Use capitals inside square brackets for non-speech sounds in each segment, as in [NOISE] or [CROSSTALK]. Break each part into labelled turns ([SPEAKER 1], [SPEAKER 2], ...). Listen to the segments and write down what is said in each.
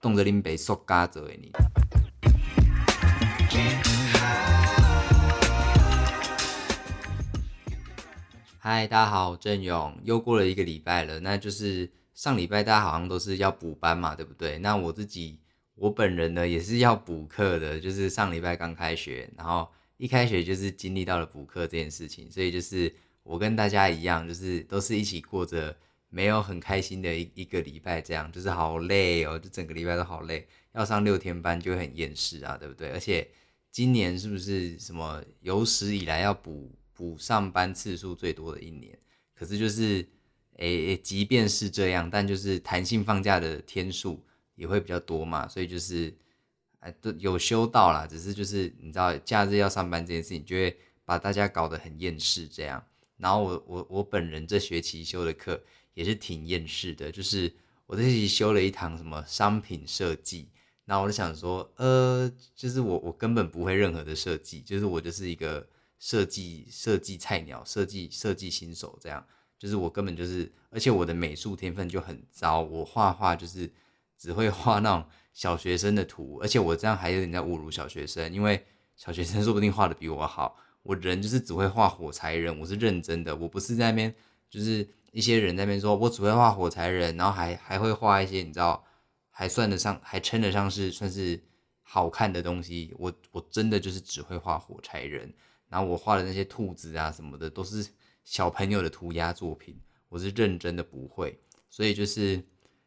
[SPEAKER 1] 动着拎杯塑嘎着的你。嗨，大家好，郑勇，又过了一个礼拜了，那就是上礼拜大家好像都是要补班嘛，对不对？那我自己，我本人呢也是要补课的，就是上礼拜刚开学，然后一开学就是经历到了补课这件事情，所以就是我跟大家一样，就是都是一起过着没有很开心的一一个礼拜，这样就是好累哦，就整个礼拜都好累，要上六天班就很厌世啊，对不对？而且今年是不是什么有史以来要补？补上班次数最多的一年，可是就是，诶，即便是这样，但就是弹性放假的天数也会比较多嘛，所以就是，哎，都有休到啦，只是就是你知道，假日要上班这件事情，就会把大家搞得很厌世这样。然后我我我本人这学期修的课也是挺厌世的，就是我这学期修了一堂什么商品设计，那我就想说，呃，就是我我根本不会任何的设计，就是我就是一个。设计设计菜鸟，设计设计新手，这样就是我根本就是，而且我的美术天分就很糟，我画画就是只会画那种小学生的图，而且我这样还有点在侮辱小学生，因为小学生说不定画的比我好，我人就是只会画火柴人，我是认真的，我不是在那边就是一些人在那边说我只会画火柴人，然后还还会画一些你知道还算得上还称得上是算是好看的东西，我我真的就是只会画火柴人。然后我画的那些兔子啊什么的，都是小朋友的涂鸦作品，我是认真的不会，所以就是，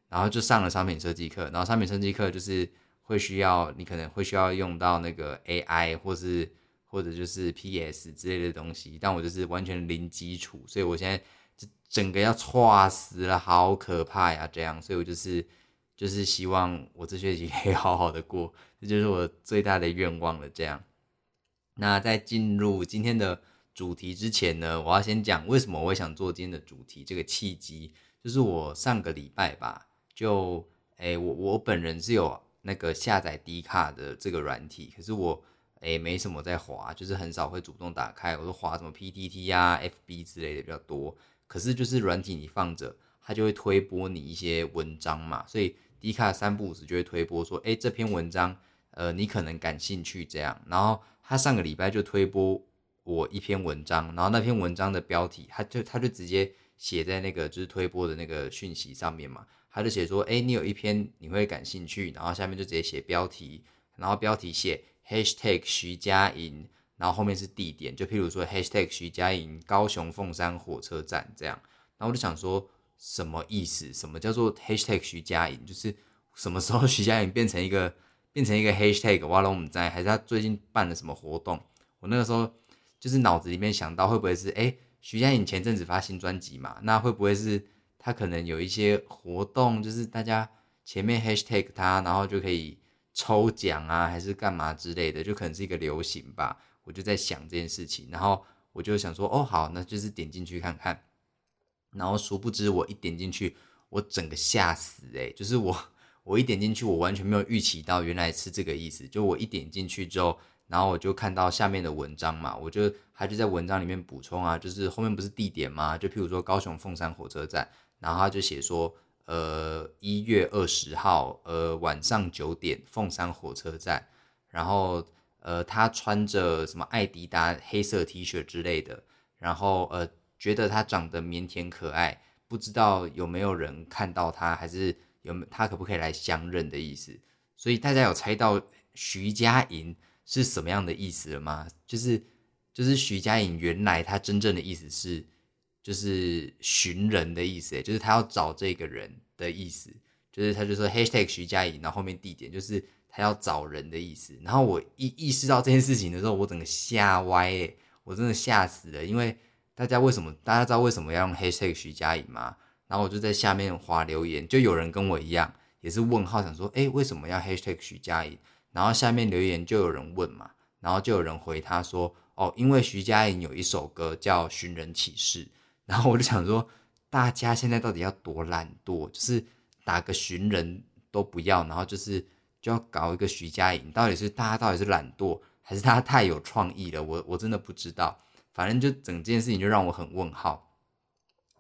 [SPEAKER 1] 然后就上了商品设计课，然后商品设计课就是会需要你可能会需要用到那个 AI 或是或者就是 PS 之类的东西，但我就是完全零基础，所以我现在就整个要错死了，好可怕呀！这样，所以我就是就是希望我这学期可以好好的过，这就是我最大的愿望了，这样。那在进入今天的主题之前呢，我要先讲为什么我会想做今天的主题。这个契机就是我上个礼拜吧，就诶，我我本人是有那个下载 D 卡的这个软体，可是我诶没什么在滑，就是很少会主动打开，我都滑什么 PTT 呀、FB 之类的比较多。可是就是软体你放着，它就会推播你一些文章嘛，所以 D 卡三不五时就会推播说，诶，这篇文章呃你可能感兴趣这样，然后。他上个礼拜就推播我一篇文章，然后那篇文章的标题，他就他就直接写在那个就是推播的那个讯息上面嘛，他就写说，哎，你有一篇你会感兴趣，然后下面就直接写标题，然后标题写 hashtag 徐佳莹，然后后面是地点，就譬如说 hashtag 徐佳莹高雄凤山火车站这样，然后我就想说什么意思？什么叫做 hashtag 徐佳莹？就是什么时候 [LAUGHS] 徐佳莹变成一个？变成一个 hashtag，挖龙母在，还是他最近办了什么活动？我那个时候就是脑子里面想到，会不会是哎，徐佳莹前阵子发新专辑嘛？那会不会是他可能有一些活动，就是大家前面 hashtag 他，然后就可以抽奖啊，还是干嘛之类的？就可能是一个流行吧。我就在想这件事情，然后我就想说，哦，好，那就是点进去看看。然后殊不知我一点进去，我整个吓死哎，就是我。我一点进去，我完全没有预期到原来是这个意思。就我一点进去之后，然后我就看到下面的文章嘛，我就他就在文章里面补充啊，就是后面不是地点吗？就譬如说高雄凤山火车站，然后他就写说，呃，一月二十号，呃，晚上九点，凤山火车站。然后呃，他穿着什么艾迪达黑色 T 恤之类的，然后呃，觉得他长得腼腆可爱，不知道有没有人看到他，还是。有他可不可以来相认的意思？所以大家有猜到徐佳莹是什么样的意思了吗？就是就是徐佳莹原来他真正的意思是就是寻人的意思，就是他要找这个人的意思，就是他就说 #hashtag 徐佳莹，然后后面地点就是他要找人的意思。然后我意意识到这件事情的时候，我整个吓歪，哎，我真的吓死了，因为大家为什么大家知道为什么要用 #hashtag 徐佳莹吗？然后我就在下面划留言，就有人跟我一样，也是问号，想说，哎，为什么要 #hashtag 徐佳莹？然后下面留言就有人问嘛，然后就有人回他说，哦，因为徐佳莹有一首歌叫《寻人启事》，然后我就想说，大家现在到底要多懒惰，就是打个寻人都不要，然后就是就要搞一个徐佳莹，到底是大家到底是懒惰，还是他太有创意了？我我真的不知道，反正就整件事情就让我很问号，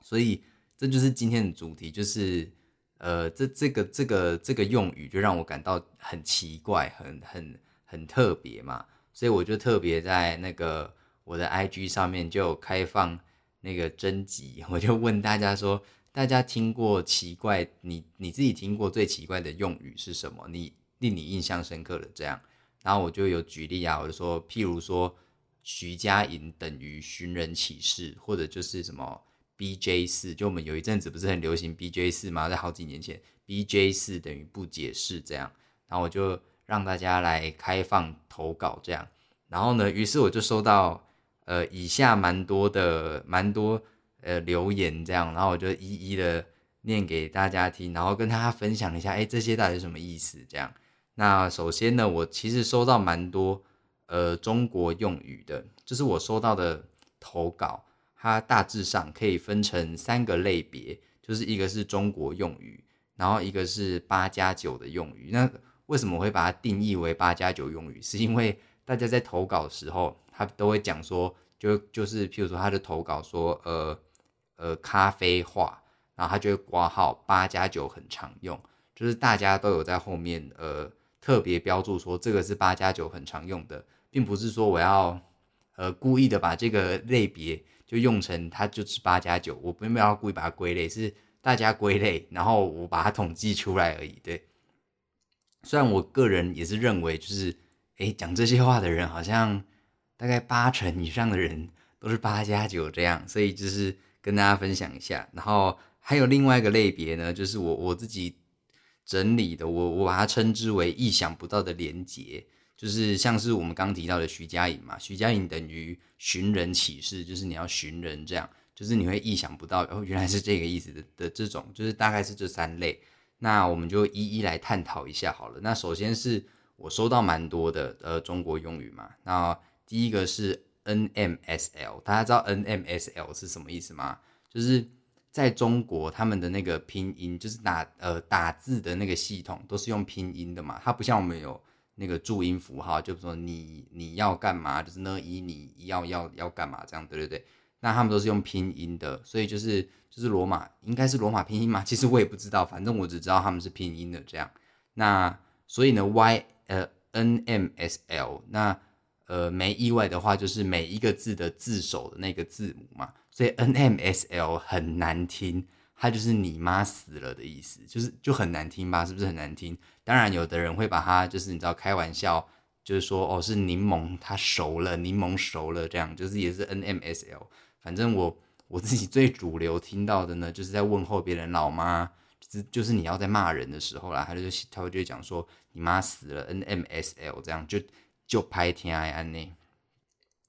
[SPEAKER 1] 所以。这就是今天的主题，就是呃，这这个这个这个用语就让我感到很奇怪，很很很特别嘛，所以我就特别在那个我的 IG 上面就开放那个征集，我就问大家说，大家听过奇怪，你你自己听过最奇怪的用语是什么？你令你印象深刻的这样，然后我就有举例啊，我就说，譬如说徐佳莹等于寻人启事，或者就是什么。B J 四，就我们有一阵子不是很流行 B J 四吗？在好几年前，B J 四等于不解释这样，然后我就让大家来开放投稿这样，然后呢，于是我就收到呃以下蛮多的蛮多呃留言这样，然后我就一一的念给大家听，然后跟大家分享一下，哎，这些到底是什么意思这样？那首先呢，我其实收到蛮多呃中国用语的，就是我收到的投稿。它大致上可以分成三个类别，就是一个是中国用语，然后一个是八加九的用语。那为什么会把它定义为八加九用语？是因为大家在投稿的时候，他都会讲说，就就是譬如说他的投稿说，呃呃咖啡话，然后他就会挂号八加九很常用，就是大家都有在后面呃特别标注说这个是八加九很常用的，并不是说我要呃故意的把这个类别。就用成它就是八加九，我并没有要故意把它归类，是大家归类，然后我把它统计出来而已。对，虽然我个人也是认为，就是哎讲这些话的人好像大概八成以上的人都是八加九这样，所以就是跟大家分享一下。然后还有另外一个类别呢，就是我我自己整理的，我我把它称之为意想不到的连结。就是像是我们刚提到的徐佳莹嘛，徐佳莹等于寻人启事，就是你要寻人这样，就是你会意想不到哦，原来是这个意思的的这种，就是大概是这三类。那我们就一一来探讨一下好了。那首先是我收到蛮多的呃中国用语嘛，那第一个是 NMSL，大家知道 NMSL 是什么意思吗？就是在中国他们的那个拼音，就是打呃打字的那个系统都是用拼音的嘛，它不像我们有。那个注音符号，就说你你要干嘛，就是呢一你要要要干嘛这样，对对对。那他们都是用拼音的，所以就是就是罗马，应该是罗马拼音嘛？[LAUGHS] 其实我也不知道，反正我只知道他们是拼音的这样。那所以呢，Y 呃 N M S L，那呃没意外的话，就是每一个字的字首的那个字母嘛，所以 N M S L 很难听。它就是你妈死了的意思，就是就很难听吧？是不是很难听？当然，有的人会把它就是你知道开玩笑，就是说哦是柠檬它熟了，柠檬熟了这样，就是也是 N M S L。反正我我自己最主流听到的呢，就是在问候别人老妈，就是就是你要在骂人的时候啦，他就他会就讲说你妈死了 N M S L 这样就就拍天爱安。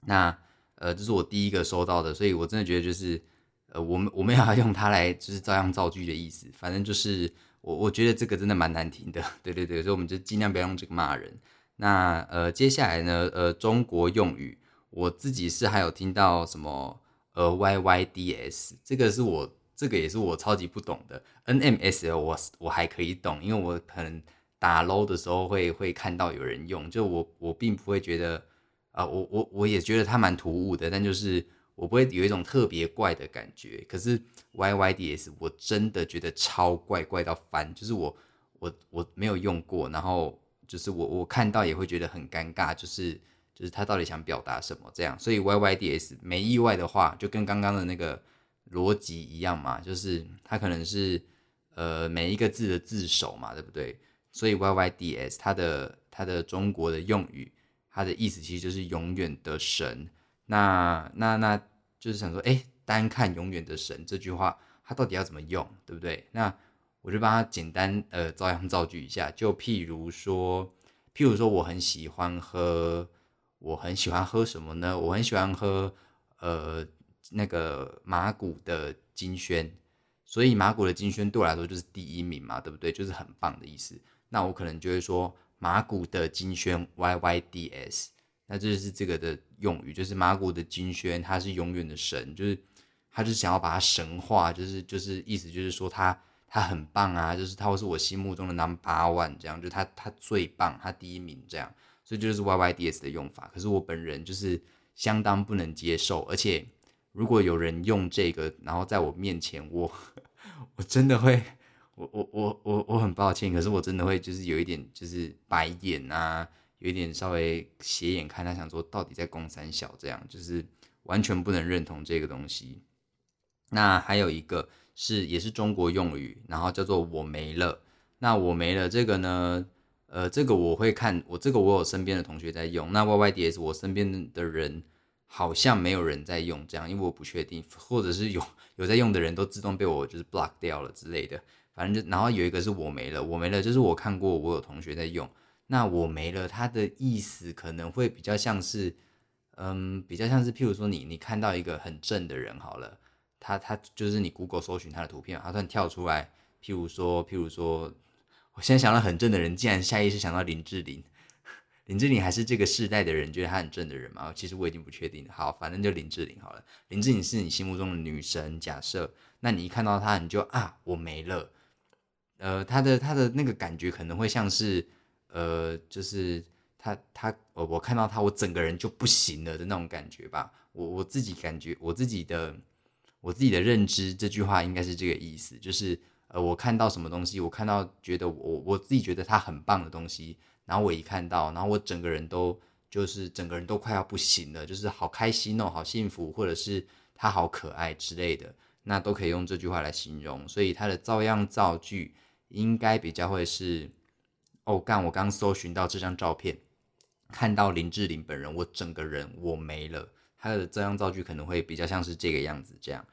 [SPEAKER 1] 那呃这是我第一个收到的，所以我真的觉得就是。呃，我们我们要用它来就是照样造句的意思，反正就是我我觉得这个真的蛮难听的，[LAUGHS] 对对对，所以我们就尽量不要用这个骂人。那呃，接下来呢，呃，中国用语，我自己是还有听到什么呃 Y Y D S，这个是我这个也是我超级不懂的。N M S L 我我还可以懂，因为我可能打 low 的时候会会看到有人用，就我我并不会觉得啊，我我我也觉得它蛮突兀的，但就是。我不会有一种特别怪的感觉，可是 Y Y D S 我真的觉得超怪怪到翻，就是我我我没有用过，然后就是我我看到也会觉得很尴尬，就是就是他到底想表达什么这样，所以 Y Y D S 没意外的话，就跟刚刚的那个逻辑一样嘛，就是它可能是呃每一个字的字首嘛，对不对？所以 Y Y D S 它的它的中国的用语，它的意思其实就是永远的神。那那那就是想说，哎，单看永远的神这句话，它到底要怎么用，对不对？那我就帮他简单呃，照样造句一下。就譬如说，譬如说，我很喜欢喝，我很喜欢喝什么呢？我很喜欢喝呃那个马古的金萱，所以马古的金萱对我来说就是第一名嘛，对不对？就是很棒的意思。那我可能就会说马古的金萱 Y Y D S。那这就是这个的用语，就是马古的金萱，他是永远的神，就是他就想要把他神化，就是就是意思就是说他他很棒啊，就是他会是我心目中的 number one，这样就他他最棒，他第一名这样，所以就是 Y Y D S 的用法。可是我本人就是相当不能接受，而且如果有人用这个，然后在我面前，我 [LAUGHS] 我真的会我我我我我很抱歉，可是我真的会就是有一点就是白眼啊，有一点稍微斜眼看他，想说到底在攻三小这样，就是完全不能认同这个东西。那还有一个是也是中国用语，然后叫做我没了。那我没了这个呢，呃，这个我会看我这个我有身边的同学在用，那 Y Y D S 我身边的人好像没有人在用这样，因为我不确定，或者是有有在用的人都自动被我就是 block 掉了之类的。反正就，然后有一个是我没了，我没了，就是我看过，我有同学在用。那我没了，它的意思可能会比较像是，嗯，比较像是，譬如说你你看到一个很正的人好了，他他就是你 Google 搜寻他的图片，他突然跳出来，譬如说譬如说，我现在想到很正的人，竟然下意识想到林志玲，林志玲还是这个世代的人觉得她很正的人吗？其实我已经不确定。好，反正就林志玲好了，林志玲是你心目中的女神，假设，那你一看到她，你就啊，我没了。呃，他的他的那个感觉可能会像是，呃，就是他他我我看到他，我整个人就不行了的那种感觉吧。我我自己感觉我自己的我自己的认知，这句话应该是这个意思，就是呃，我看到什么东西，我看到觉得我我自己觉得他很棒的东西，然后我一看到，然后我整个人都就是整个人都快要不行了，就是好开心哦，好幸福，或者是他好可爱之类的，那都可以用这句话来形容。所以他的照样造句。应该比较会是，哦，干！我刚搜寻到这张照片，看到林志玲本人，我整个人我没了。他的这张造句可能会比较像是这个样子，这样。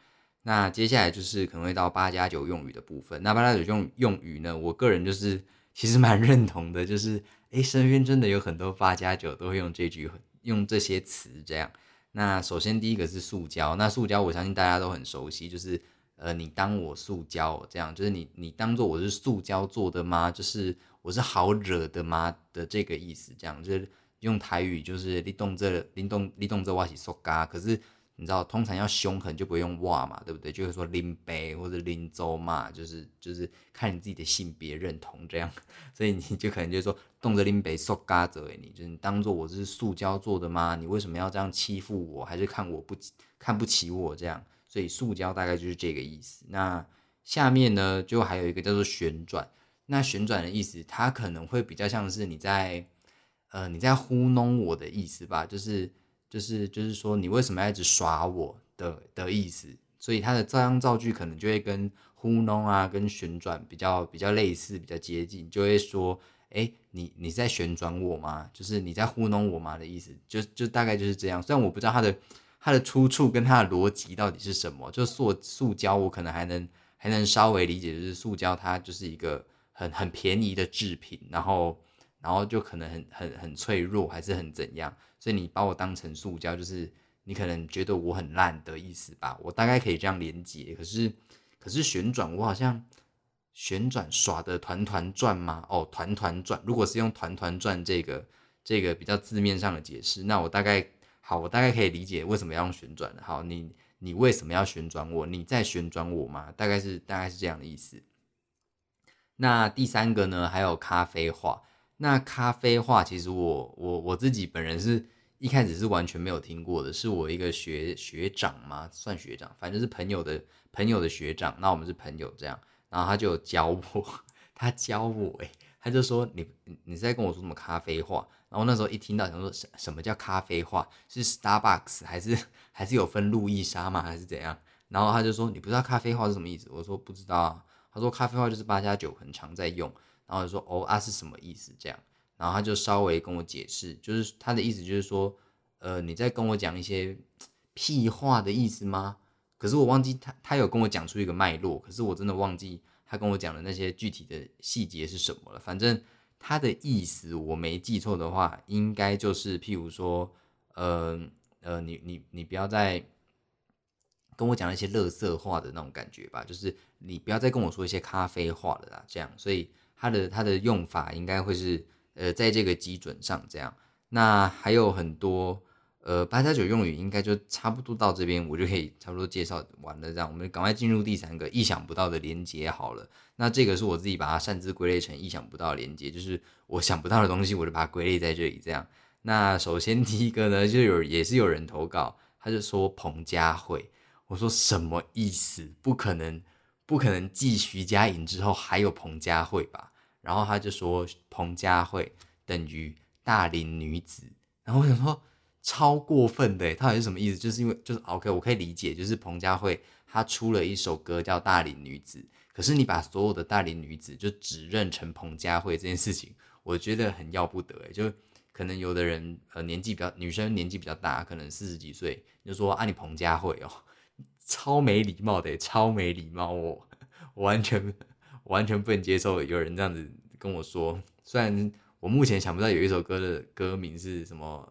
[SPEAKER 1] 那接下来就是可能会到八加九用语的部分。那八加九用用语呢，我个人就是其实蛮认同的，就是诶，身边真的有很多八加九都会用这句，用这些词这样。那首先第一个是塑胶，那塑胶我相信大家都很熟悉，就是。呃，你当我塑胶这样，就是你你当做我是塑胶做的吗？就是我是好惹的吗的这个意思，这样就是用台语就是你动这你动你动这哇起塑嘎，可是你知道通常要凶狠就不会用哇嘛，对不对？就是说林北或者林州嘛，就是就是看你自己的性别认同这样，[LAUGHS] 所以你就可能就说动着拎杯塑嘎者，你就是你当做我是塑胶做的吗？你为什么要这样欺负我？还是看我不看不起我这样？所以塑胶大概就是这个意思。那下面呢，就还有一个叫做旋转。那旋转的意思，它可能会比较像是你在，呃，你在糊弄我的意思吧？就是，就是，就是说，你为什么要一直耍我的的意思？所以它的这样造句可能就会跟糊弄啊，跟旋转比较比较类似，比较接近，就会说，哎，你你在旋转我吗？就是你在糊弄我吗的意思？就就大概就是这样。虽然我不知道它的。它的出处跟它的逻辑到底是什么？就塑塑胶，我可能还能还能稍微理解，就是塑胶它就是一个很很便宜的制品，然后然后就可能很很很脆弱，还是很怎样？所以你把我当成塑胶，就是你可能觉得我很烂的意思吧？我大概可以这样连接。可是可是旋转，我好像旋转耍的团团转吗？哦，团团转。如果是用团团转这个这个比较字面上的解释，那我大概。好，我大概可以理解为什么要用旋转。好，你你为什么要旋转我？你在旋转我吗？大概是大概是这样的意思。那第三个呢？还有咖啡话。那咖啡话其实我我我自己本人是一开始是完全没有听过的，是我一个学学长嘛，算学长，反正是朋友的朋友的学长。那我们是朋友这样，然后他就教我，[LAUGHS] 他教我，诶，他就说你你在跟我说什么咖啡话？然后那时候一听到，想说什什么叫咖啡话？是 Starbucks 还是还是有分路易莎吗？还是怎样？然后他就说你不知道咖啡话是什么意思？我说不知道啊。他说咖啡话就是八加九很常在用。然后就说哦啊是什么意思？这样。然后他就稍微跟我解释，就是他的意思就是说，呃，你在跟我讲一些屁话的意思吗？可是我忘记他他有跟我讲出一个脉络，可是我真的忘记他跟我讲的那些具体的细节是什么了。反正。他的意思我没记错的话，应该就是譬如说，呃呃，你你你不要再跟我讲那些乐色话的那种感觉吧，就是你不要再跟我说一些咖啡话了啦，这样。所以它的它的用法应该会是呃在这个基准上这样。那还有很多。呃，八加九用语应该就差不多到这边，我就可以差不多介绍完了。这样，我们赶快进入第三个意想不到的连接好了。那这个是我自己把它擅自归类成意想不到连接，就是我想不到的东西，我就把它归类在这里。这样，那首先第一个呢，就有也是有人投稿，他就说彭佳慧，我说什么意思？不可能，不可能继徐佳莹之后还有彭佳慧吧？然后他就说彭佳慧等于大龄女子，然后我想说超过分的，他到底是什么意思？就是因为就是 OK，我可以理解，就是彭佳慧她出了一首歌叫《大龄女子》，可是你把所有的大龄女子就只认成彭佳慧这件事情，我觉得很要不得哎，就可能有的人呃年纪比较女生年纪比较大，可能四十几岁，就说啊你彭佳慧哦。[LAUGHS] 超没礼貌的，超没礼貌我完全完全不能接受有人这样子跟我说。虽然我目前想不到有一首歌的歌名是什么，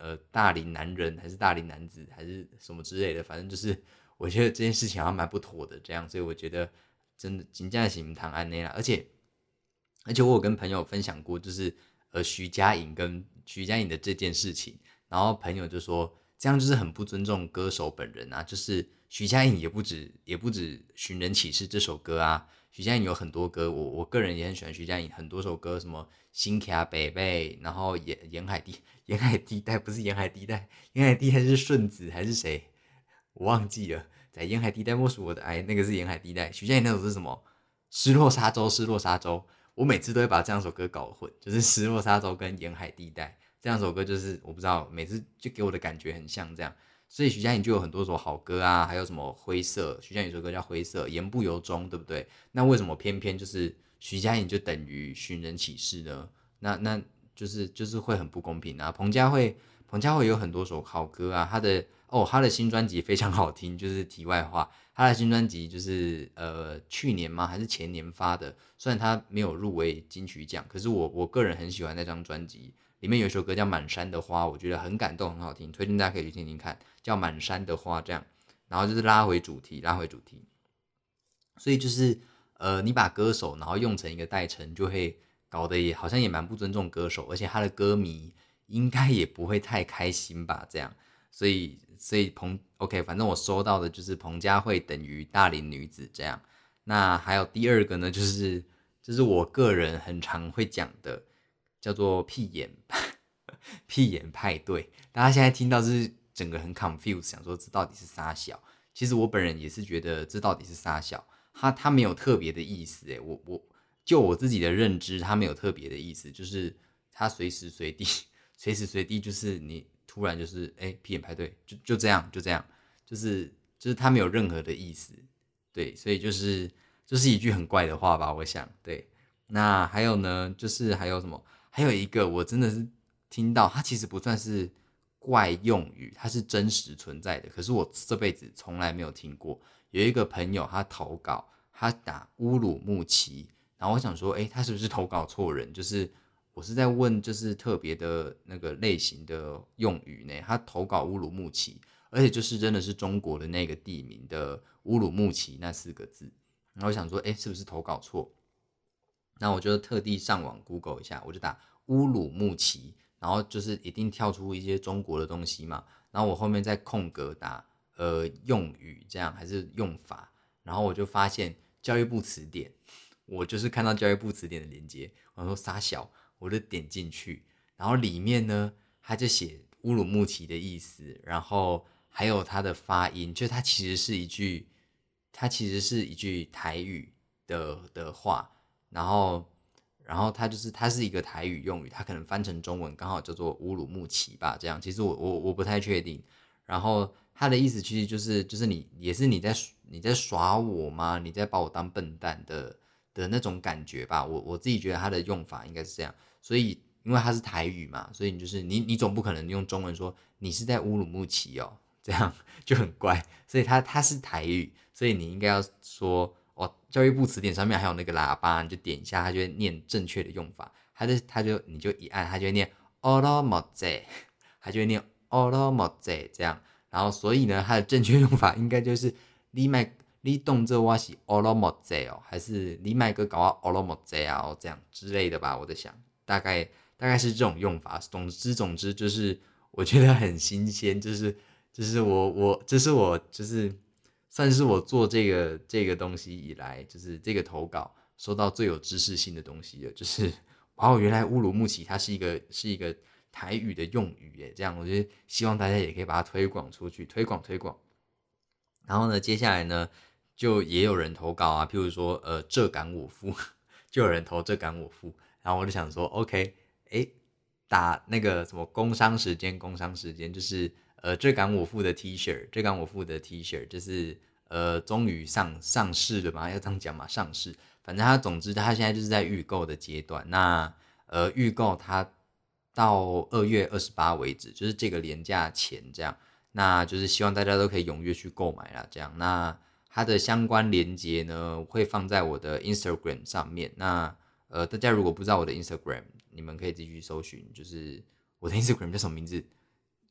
[SPEAKER 1] 呃，大龄男人还是大龄男子还是什么之类的，反正就是 [LAUGHS] 我觉得这件事情好像蛮不妥的。这样，所以我觉得真的金价行谈安内啦。而且而且我有跟朋友分享过，就是呃徐佳莹跟徐佳莹的这件事情，然后朋友就说这样就是很不尊重歌手本人啊，就是。徐佳莹也不止，也不止《寻人启事》这首歌啊。徐佳莹有很多歌，我我个人也很喜欢徐佳莹很多首歌，什么《新卡北北》，然后沿沿海地沿海地带不是沿海地带，沿海地带是顺子还是谁？我忘记了，在沿海地带莫属我的爱，那个是沿海地带。徐佳莹那首是什么？失落沙洲，失落沙洲。我每次都会把这两首歌搞混，就是失落沙洲跟沿海地带这两首歌，就是我不知道，每次就给我的感觉很像这样。所以徐佳莹就有很多首好歌啊，还有什么灰色？徐佳莹有首歌叫《灰色》，言不由衷，对不对？那为什么偏偏就是徐佳莹就等于寻人启事呢？那那就是就是会很不公平啊！彭佳慧，彭佳慧有很多首好歌啊，她的哦，她的新专辑非常好听。就是题外话，她的新专辑就是呃去年吗？还是前年发的？虽然她没有入围金曲奖，可是我我个人很喜欢那张专辑。里面有一首歌叫《满山的花》，我觉得很感动，很好听，推荐大家可以去听听看。叫《满山的花》这样，然后就是拉回主题，拉回主题。所以就是呃，你把歌手然后用成一个代称，就会搞得也好像也蛮不尊重歌手，而且他的歌迷应该也不会太开心吧？这样，所以所以彭 OK，反正我收到的就是彭佳慧等于大龄女子这样。那还有第二个呢，就是就是我个人很常会讲的。叫做屁眼 [LAUGHS] 屁眼派对，大家现在听到是整个很 confused，想说这到底是啥小？其实我本人也是觉得这到底是啥小？他他没有特别的意思，诶，我我就我自己的认知，他没有特别的意思，就是他随时随地 [LAUGHS] 随时随地就是你突然就是哎屁眼派对，就就这样就这样，就是就是他没有任何的意思，对，所以就是就是一句很怪的话吧，我想对。那还有呢，就是还有什么？还有一个，我真的是听到，它其实不算是怪用语，它是真实存在的。可是我这辈子从来没有听过。有一个朋友他投稿，他打乌鲁木齐，然后我想说，诶，他是不是投稿错人？就是我是在问，就是特别的那个类型的用语呢？他投稿乌鲁木齐，而且就是真的是中国的那个地名的乌鲁木齐那四个字。然后我想说，诶，是不是投稿错？那我就特地上网 Google 一下，我就打乌鲁木齐，然后就是一定跳出一些中国的东西嘛。然后我后面在空格打呃用语这样还是用法，然后我就发现教育部词典，我就是看到教育部词典的连接，我说傻小，我就点进去，然后里面呢他就写乌鲁木齐的意思，然后还有它的发音，就它其实是一句，它其实是一句台语的的话。然后，然后它就是它是一个台语用语，它可能翻成中文刚好叫做乌鲁木齐吧，这样。其实我我我不太确定。然后它的意思其实就是就是你也是你在你在耍我吗？你在把我当笨蛋的的那种感觉吧。我我自己觉得它的用法应该是这样。所以因为它是台语嘛，所以你就是你你总不可能用中文说你是在乌鲁木齐哦，这样 [LAUGHS] 就很怪。所以它它是台语，所以你应该要说。哦，教育部词典上面还有那个喇叭，你就点一下，它就会念正确的用法。它就它就你就一按，它就会念 all mo z，它就会念 all mo z 这样。然后所以呢，它的正确用法应该就是你麦你动这哇是 all mo z 哦，还是你麦个搞啊 all mo z 啊这样之类的吧？我在想，大概大概是这种用法。总之总之就是我觉得很新鲜，就是就是我我这是我就是。算是我做这个这个东西以来，就是这个投稿收到最有知识性的东西了。就是哦，原来乌鲁木齐它是一个是一个台语的用语耶。这样，我觉得希望大家也可以把它推广出去，推广推广。然后呢，接下来呢，就也有人投稿啊，譬如说呃这感我负，[LAUGHS] 就有人投这感我负，然后我就想说，OK，哎，打那个什么工商时间，工商时间就是呃这感我负的 T 恤，这感我负的 T 恤就是呃终于上上市了嘛，要这样讲嘛，上市，反正它总之它现在就是在预购的阶段，那呃预购它到二月二十八为止，就是这个廉价前这样。那就是希望大家都可以踊跃去购买啦，这样。那它的相关链接呢，会放在我的 Instagram 上面。那呃，大家如果不知道我的 Instagram，你们可以继续搜寻，就是我的 Instagram 叫什么名字？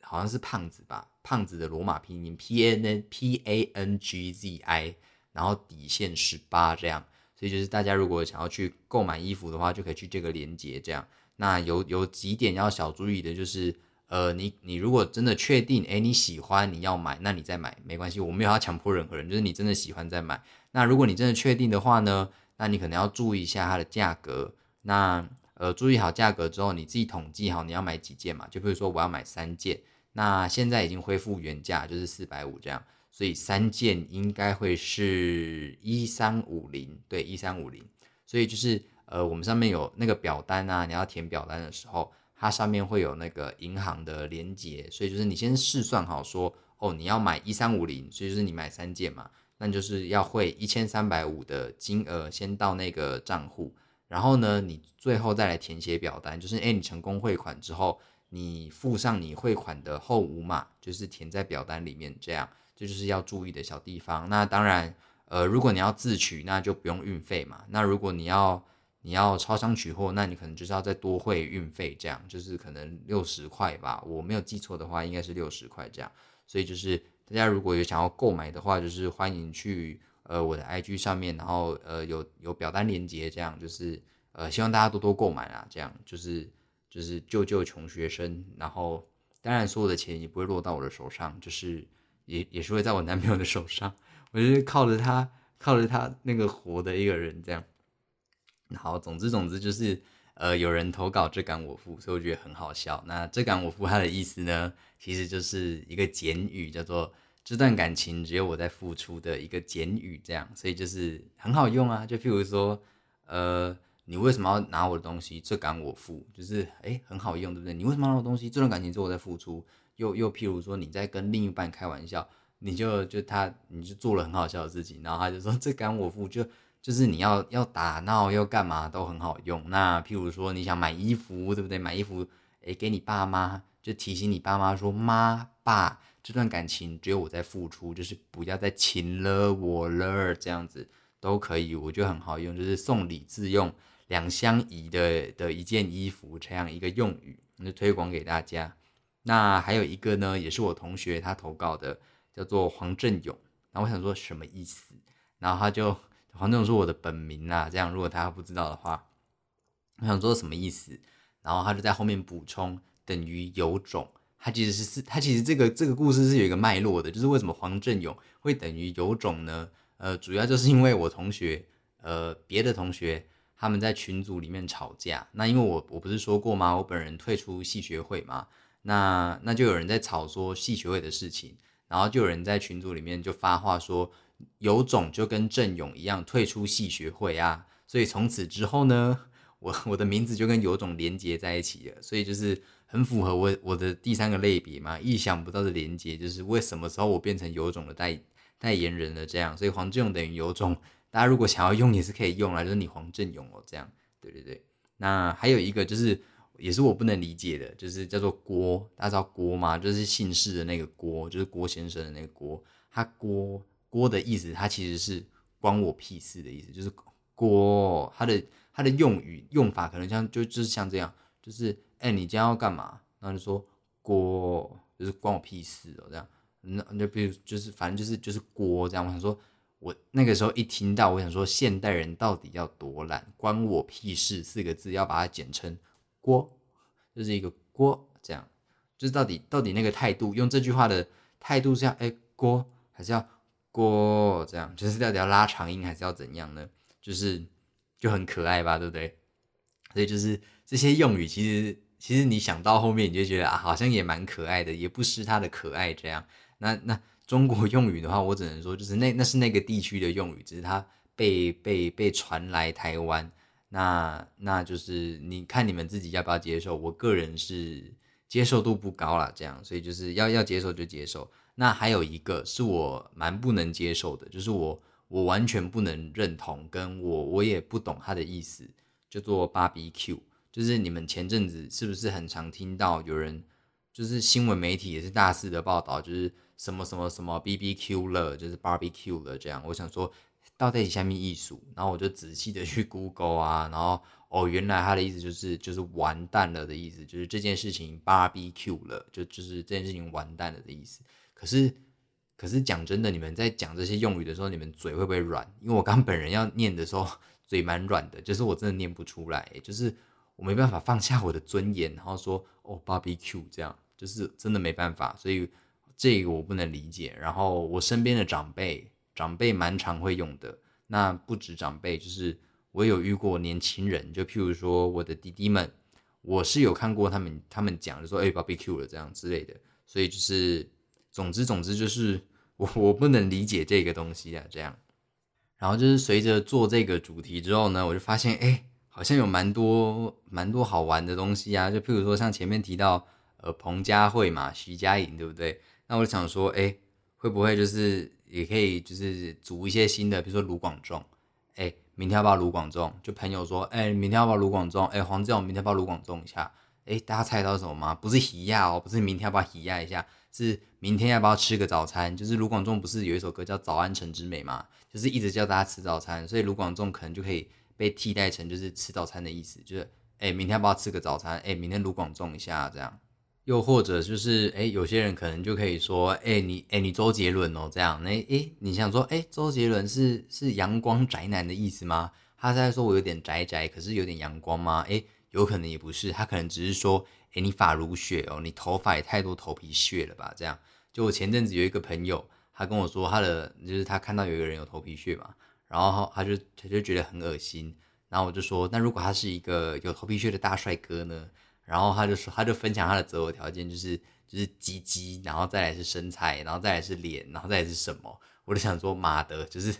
[SPEAKER 1] 好像是胖子吧，胖子的罗马拼音 P A N P A N G Z I，然后底线十八这样。所以就是大家如果想要去购买衣服的话，就可以去这个链接这样。那有有几点要小注意的，就是。呃，你你如果真的确定，哎，你喜欢你要买，那你再买没关系，我没有要强迫任何人，就是你真的喜欢再买。那如果你真的确定的话呢，那你可能要注意一下它的价格。那呃，注意好价格之后，你自己统计好你要买几件嘛？就比如说我要买三件，那现在已经恢复原价，就是四百五这样，所以三件应该会是一三五零，对，一三五零。所以就是呃，我们上面有那个表单啊，你要填表单的时候。它上面会有那个银行的连接，所以就是你先试算好说，哦，你要买一三五零，所以就是你买三件嘛，那就是要汇一千三百五的金额先到那个账户，然后呢，你最后再来填写表单，就是诶，你成功汇款之后，你附上你汇款的后五码，就是填在表单里面，这样这就是要注意的小地方。那当然，呃，如果你要自取，那就不用运费嘛。那如果你要你要超商取货，那你可能就是要再多汇运费，这样就是可能六十块吧，我没有记错的话，应该是六十块这样。所以就是大家如果有想要购买的话，就是欢迎去呃我的 IG 上面，然后呃有有表单连接，这样就是呃希望大家多多购买啊，这样就是就是救救穷学生，然后当然所有的钱也不会落到我的手上，就是也也是会在我男朋友的手上，我就是靠着他靠着他那个活的一个人这样。好，总之总之就是，呃，有人投稿这感我负，所以我觉得很好笑。那这感我负它的意思呢，其实就是一个简语，叫做这段感情只有我在付出的一个简语，这样，所以就是很好用啊。就譬如说，呃，你为什么要拿我的东西？这感我付，就是哎，很好用，对不对？你为什么拿我东西？这段感情只有我在付出。又又譬如说，你在跟另一半开玩笑，你就就他，你就做了很好笑的事情，然后他就说这感我付就。就是你要要打闹要干嘛都很好用。那譬如说你想买衣服，对不对？买衣服，诶，给你爸妈，就提醒你爸妈说，妈爸，这段感情只有我在付出，就是不要再亲了我了，这样子都可以，我觉得很好用，就是送礼自用两相宜的的一件衣服这样一个用语，就推广给大家。那还有一个呢，也是我同学他投稿的，叫做黄振勇。然后我想说什么意思？然后他就。黄正勇是我的本名啊，这样如果大家不知道的话，我想说什么意思？然后他就在后面补充等于有种，他其实是是，他其实这个这个故事是有一个脉络的，就是为什么黄振勇会等于有种呢？呃，主要就是因为我同学，呃，别的同学他们在群组里面吵架，那因为我我不是说过吗？我本人退出戏学会嘛，那那就有人在吵说戏学会的事情，然后就有人在群组里面就发话说。有种就跟郑勇一样退出戏学会啊，所以从此之后呢，我 [LAUGHS] 我的名字就跟有种连接在一起了，所以就是很符合我我的第三个类别嘛，意想不到的连接，就是为什么时候我变成有种的代代言人了这样，所以黄振勇等于有种，大家如果想要用也是可以用啊，就是你黄振勇哦这样，对对对，那还有一个就是也是我不能理解的，就是叫做郭，大家知道郭吗？就是姓氏的那个郭，就是郭先生的那个郭，他郭。锅的意思，它其实是关我屁事的意思，就是锅，它的它的用语用法可能像就就是像这样，就是哎，你今天要干嘛？然后就说锅，就是关我屁事哦，这样，那就比如就是反正就是就是锅这样。我想说，我那个时候一听到，我想说现代人到底要多懒，关我屁事四个字要把它简称锅，就是一个锅这样，就是到底到底那个态度，用这句话的态度是要哎锅还是要？锅这样就是到底要拉长音还是要怎样呢？就是就很可爱吧，对不对？所以就是这些用语，其实其实你想到后面，你就觉得啊，好像也蛮可爱的，也不失它的可爱。这样，那那中国 [LAUGHS] 用语的话，我只能说就是那那是那个地区的用语，只是它被被被传来台湾，那那就是你看你们自己要不要接受。我个人是接受度不高啦，这样，所以就是要要接受就接受。那还有一个是我蛮不能接受的，就是我我完全不能认同，跟我我也不懂它的意思，叫做 barbecue。就是你们前阵子是不是很常听到有人？就是新闻媒体也是大肆的报道，就是什么什么什么 B B Q 了，就是 barbecue 了这样。我想说，到底下面艺术，然后我就仔细的去 Google 啊，然后哦，原来他的意思就是就是完蛋了的意思，就是这件事情 barbecue 了，就就是这件事情完蛋了的意思。可是可是讲真的，你们在讲这些用语的时候，你们嘴会不会软？因为我刚本人要念的时候，[LAUGHS] 嘴蛮软的，就是我真的念不出来，就是我没办法放下我的尊严，然后说哦 barbecue 这样。就是真的没办法，所以这个我不能理解。然后我身边的长辈，长辈蛮常会用的。那不止长辈，就是我有遇过年轻人，就譬如说我的弟弟们，我是有看过他们，他们讲就说哎，barbecue 了这样之类的。所以就是，总之总之就是我我不能理解这个东西啊，这样。然后就是随着做这个主题之后呢，我就发现哎，好像有蛮多蛮多好玩的东西啊，就譬如说像前面提到。呃，彭佳慧嘛，徐佳莹，对不对？那我想说，哎，会不会就是也可以，就是组一些新的，比如说卢广仲，哎，明天要不要卢广仲？就朋友说，哎，明天要不要卢广仲？哎，黄志勇，明天要不要卢广仲一下？哎，大家猜到什么吗？不是喜亚哦，不是明天要不要喜亚一下，是明天要不要吃个早餐？就是卢广仲不是有一首歌叫《早安陈之美》嘛，就是一直叫大家吃早餐，所以卢广仲可能就可以被替代成就是吃早餐的意思，就是哎，明天要不要吃个早餐？哎，明天卢广仲一下这样。又或者就是，哎，有些人可能就可以说，哎，你，哎，你周杰伦哦，这样，那，哎，你想说，哎，周杰伦是是阳光宅男的意思吗？他在说我有点宅宅，可是有点阳光吗？哎，有可能也不是，他可能只是说，哎，你发如雪哦，你头发也太多头皮屑了吧？这样，就我前阵子有一个朋友，他跟我说，他的就是他看到有一个人有头皮屑嘛，然后他就他就觉得很恶心，然后我就说，那如果他是一个有头皮屑的大帅哥呢？然后他就说，他就分享他的择偶条件，就是就是鸡鸡，然后再来是身材，然后再来是脸，然后再来是什么？我就想说，妈的，就是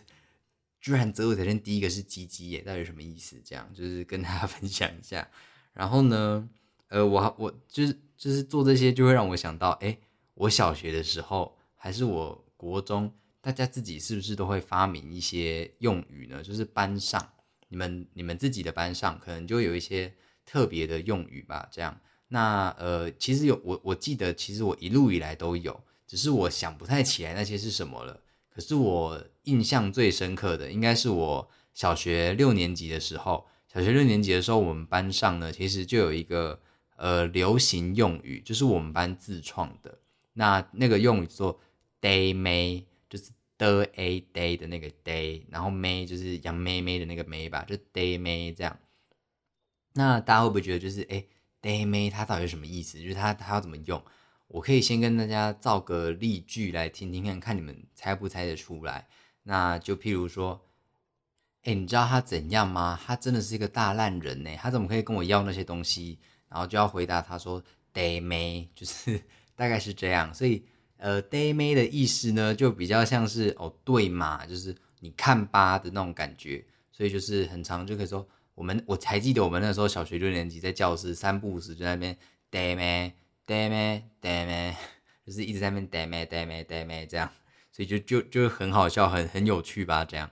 [SPEAKER 1] 居然择偶条件第一个是鸡鸡耶，到底什么意思？这样就是跟大家分享一下。然后呢，呃，我我就是就是做这些，就会让我想到，哎，我小学的时候，还是我国中，大家自己是不是都会发明一些用语呢？就是班上，你们你们自己的班上，可能就有一些。特别的用语吧，这样。那呃，其实有我我记得，其实我一路以来都有，只是我想不太起来那些是什么了。可是我印象最深刻的，应该是我小学六年级的时候。小学六年级的时候，我们班上呢，其实就有一个呃流行用语，就是我们班自创的。那那个用语做 day may，就是 the a day 的那个 day，然后 may 就是杨妹妹的那个妹吧，就 day may 这样。那大家会不会觉得就是哎，day may 它到底是什么意思？就是它它要怎么用？我可以先跟大家造个例句来听听看看你们猜不猜得出来？那就譬如说，哎，你知道他怎样吗？他真的是一个大烂人呢，他怎么可以跟我要那些东西？然后就要回答他说 day may，就是 [LAUGHS] 大概是这样。所以呃，day may 的意思呢，就比较像是哦，对嘛，就是你看吧的那种感觉。所以就是很长就可以说。我们我才记得我们那时候小学六年级在教室三不五时就在那边 damn it damn it damn it，就是一直在那边 damn it damn it damn it 这样，所以就就就很好笑，很很有趣吧？这样，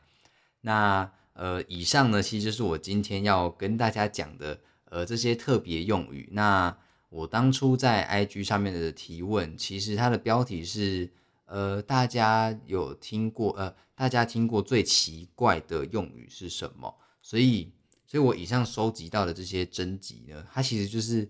[SPEAKER 1] 那呃以上呢，其实就是我今天要跟大家讲的呃这些特别用语。那我当初在 IG 上面的提问，其实它的标题是呃大家有听过呃大家听过最奇怪的用语是什么？所以。所以，我以上收集到的这些征集呢，它其实就是，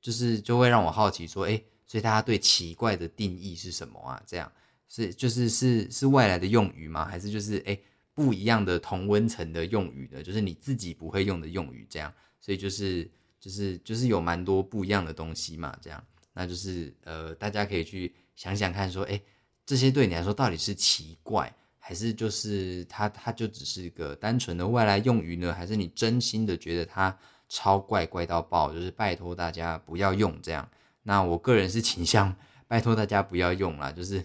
[SPEAKER 1] 就是就会让我好奇说，哎，所以大家对奇怪的定义是什么啊？这样是就是是是外来的用语吗？还是就是哎不一样的同温层的用语呢？就是你自己不会用的用语这样？所以就是就是就是有蛮多不一样的东西嘛？这样，那就是呃，大家可以去想想看，说，哎，这些对你来说到底是奇怪？还是就是它，它就只是一个单纯的外来用语呢？还是你真心的觉得它超怪怪到爆？就是拜托大家不要用这样。那我个人是倾向拜托大家不要用啦。就是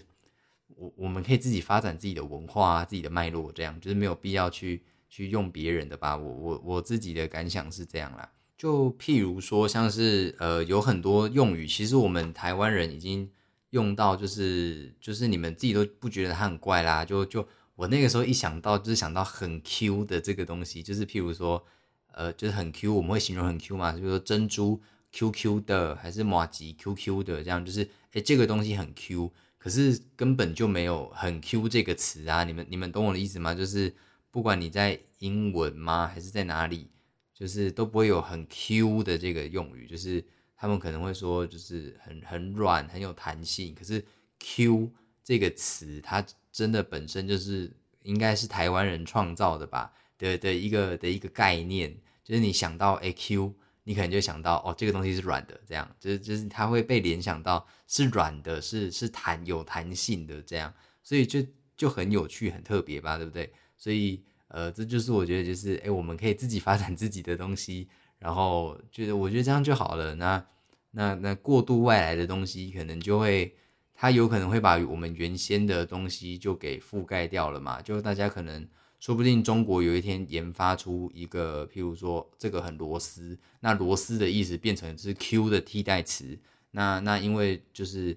[SPEAKER 1] 我我们可以自己发展自己的文化啊，自己的脉络，这样就是没有必要去去用别人的吧。我我我自己的感想是这样啦。就譬如说，像是呃有很多用语，其实我们台湾人已经用到，就是就是你们自己都不觉得它很怪啦。就就我那个时候一想到，就是想到很 Q 的这个东西，就是譬如说，呃，就是很 Q，我们会形容很 Q 嘛，就是说珍珠 QQ 的，还是马吉 QQ 的，这样就是哎这个东西很 Q。可是根本就没有很 Q 这个词啊！你们你们懂我的意思吗？就是不管你在英文吗，还是在哪里，就是都不会有很 Q 的这个用语。就是他们可能会说，就是很很软，很有弹性。可是 Q 这个词，它真的本身就是应该是台湾人创造的吧？的的一个的一个概念，就是你想到 A Q。你可能就想到哦，这个东西是软的，这样就是就是它会被联想到是软的，是是弹有弹性的这样，所以就就很有趣很特别吧，对不对？所以呃，这就是我觉得就是哎，我们可以自己发展自己的东西，然后觉得我觉得这样就好了。那那那过度外来的东西，可能就会它有可能会把我们原先的东西就给覆盖掉了嘛，就大家可能。说不定中国有一天研发出一个，譬如说这个很螺丝，那螺丝的意思变成是 Q 的替代词，那那因为就是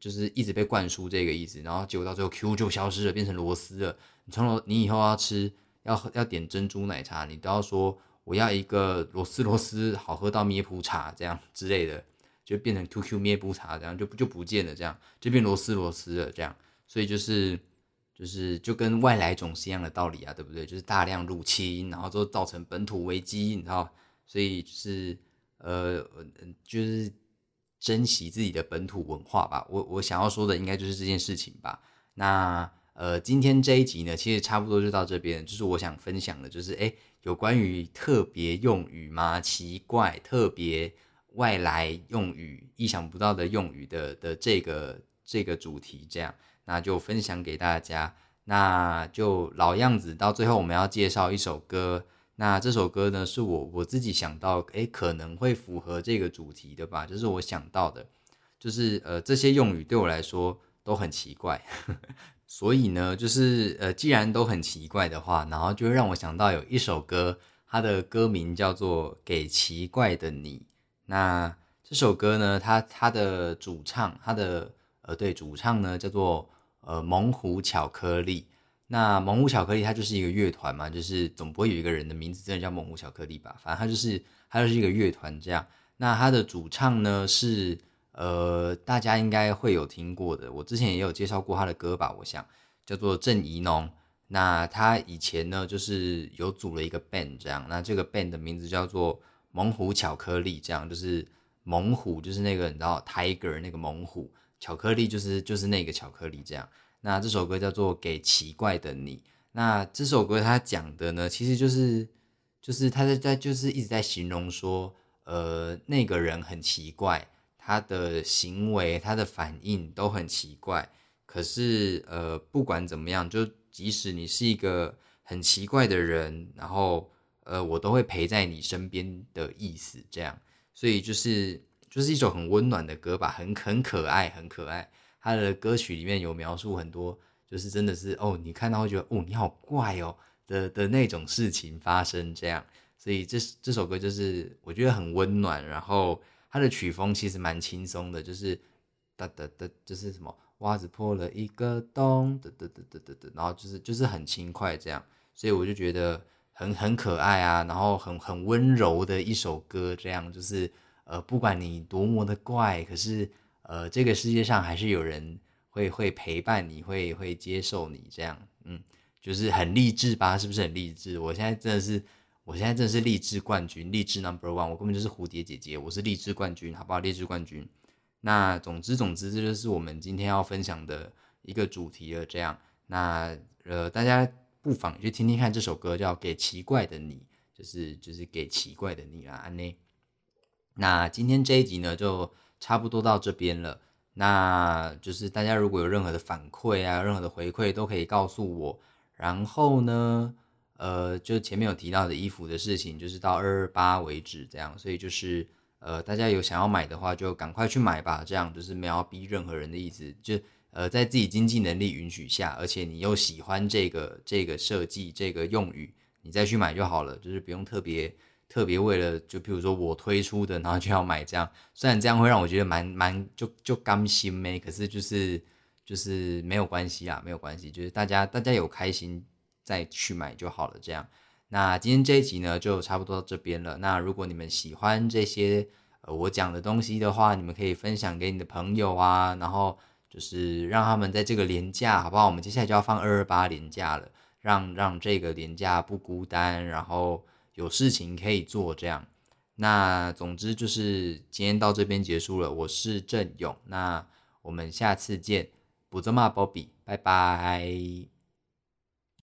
[SPEAKER 1] 就是一直被灌输这个意思，然后结果到最后 Q 就消失了，变成螺丝了。你从头你以后要吃要要点珍珠奶茶，你都要说我要一个螺丝螺丝好喝到咩普茶这样之类的，就变成 QQ 咩普茶这样就就不见了，这样就变螺丝螺丝了这样，所以就是。就是就跟外来种是一样的道理啊，对不对？就是大量入侵，然后都造成本土危机，你知道？所以就是呃，就是珍惜自己的本土文化吧。我我想要说的应该就是这件事情吧。那呃，今天这一集呢，其实差不多就到这边。就是我想分享的，就是诶，有关于特别用语吗？奇怪，特别外来用语、意想不到的用语的的这个这个主题，这样。那就分享给大家，那就老样子，到最后我们要介绍一首歌。那这首歌呢，是我我自己想到，诶，可能会符合这个主题的吧，就是我想到的，就是呃，这些用语对我来说都很奇怪，所以呢，就是呃，既然都很奇怪的话，然后就让我想到有一首歌，它的歌名叫做《给奇怪的你》。那这首歌呢，它它的主唱，它的呃，对，主唱呢叫做。呃，猛虎巧克力，那猛虎巧克力它就是一个乐团嘛，就是总不会有一个人的名字真的叫猛虎巧克力吧？反正它就是它就是一个乐团这样。那它的主唱呢是呃，大家应该会有听过的，我之前也有介绍过他的歌吧？我想叫做郑怡农。那他以前呢就是有组了一个 band 这样，那这个 band 的名字叫做猛虎巧克力，这样就是猛虎就是那个你知道 tiger 那个猛虎。巧克力就是就是那个巧克力这样，那这首歌叫做《给奇怪的你》。那这首歌他讲的呢，其实就是就是他在在就是一直在形容说，呃，那个人很奇怪，他的行为、他的反应都很奇怪。可是呃，不管怎么样，就即使你是一个很奇怪的人，然后呃，我都会陪在你身边的意思这样。所以就是。就是一首很温暖的歌吧，很很可爱，很可爱。他的歌曲里面有描述很多，就是真的是哦，你看到会觉得哦，你好怪哦的的那种事情发生这样。所以这这首歌就是我觉得很温暖，然后它的曲风其实蛮轻松的，就是哒哒哒，就是什么袜子破了一个洞，哒哒哒哒哒哒，然后就是就是很轻快这样。所以我就觉得很很可爱啊，然后很很温柔的一首歌，这样就是。呃，不管你多么的怪，可是呃，这个世界上还是有人会会陪伴你，会会接受你这样，嗯，就是很励志吧？是不是很励志？我现在真的是，我现在真的是励志冠军，励志 number one，我根本就是蝴蝶姐姐，我是励志冠军，好不好？励志冠军。那总之总之，这就是我们今天要分享的一个主题了。这样，那呃，大家不妨去听听看这首歌，叫《给奇怪的你》，就是就是给奇怪的你啦，安内。那今天这一集呢，就差不多到这边了。那就是大家如果有任何的反馈啊，任何的回馈都可以告诉我。然后呢，呃，就前面有提到的衣服的事情，就是到二二八为止这样。所以就是呃，大家有想要买的话，就赶快去买吧。这样就是没有逼任何人的意思，就呃，在自己经济能力允许下，而且你又喜欢这个这个设计这个用语，你再去买就好了，就是不用特别特别为了就譬如说我推出的，然后就要买这样。虽然这样会让我觉得蛮蛮就就甘心咩，可是就是就是没有关系啊，没有关系，就是大家大家有开心再去买就好了。这样，那今天这一集呢就差不多到这边了。那如果你们喜欢这些呃我讲的东西的话，你们可以分享给你的朋友啊，然后。就是让他们在这个年假，好不好？我们接下来就要放二二八年假了，让让这个年假不孤单，然后有事情可以做，这样。那总之就是今天到这边结束了。我是郑勇，那我们下次见，不这么波比，拜拜。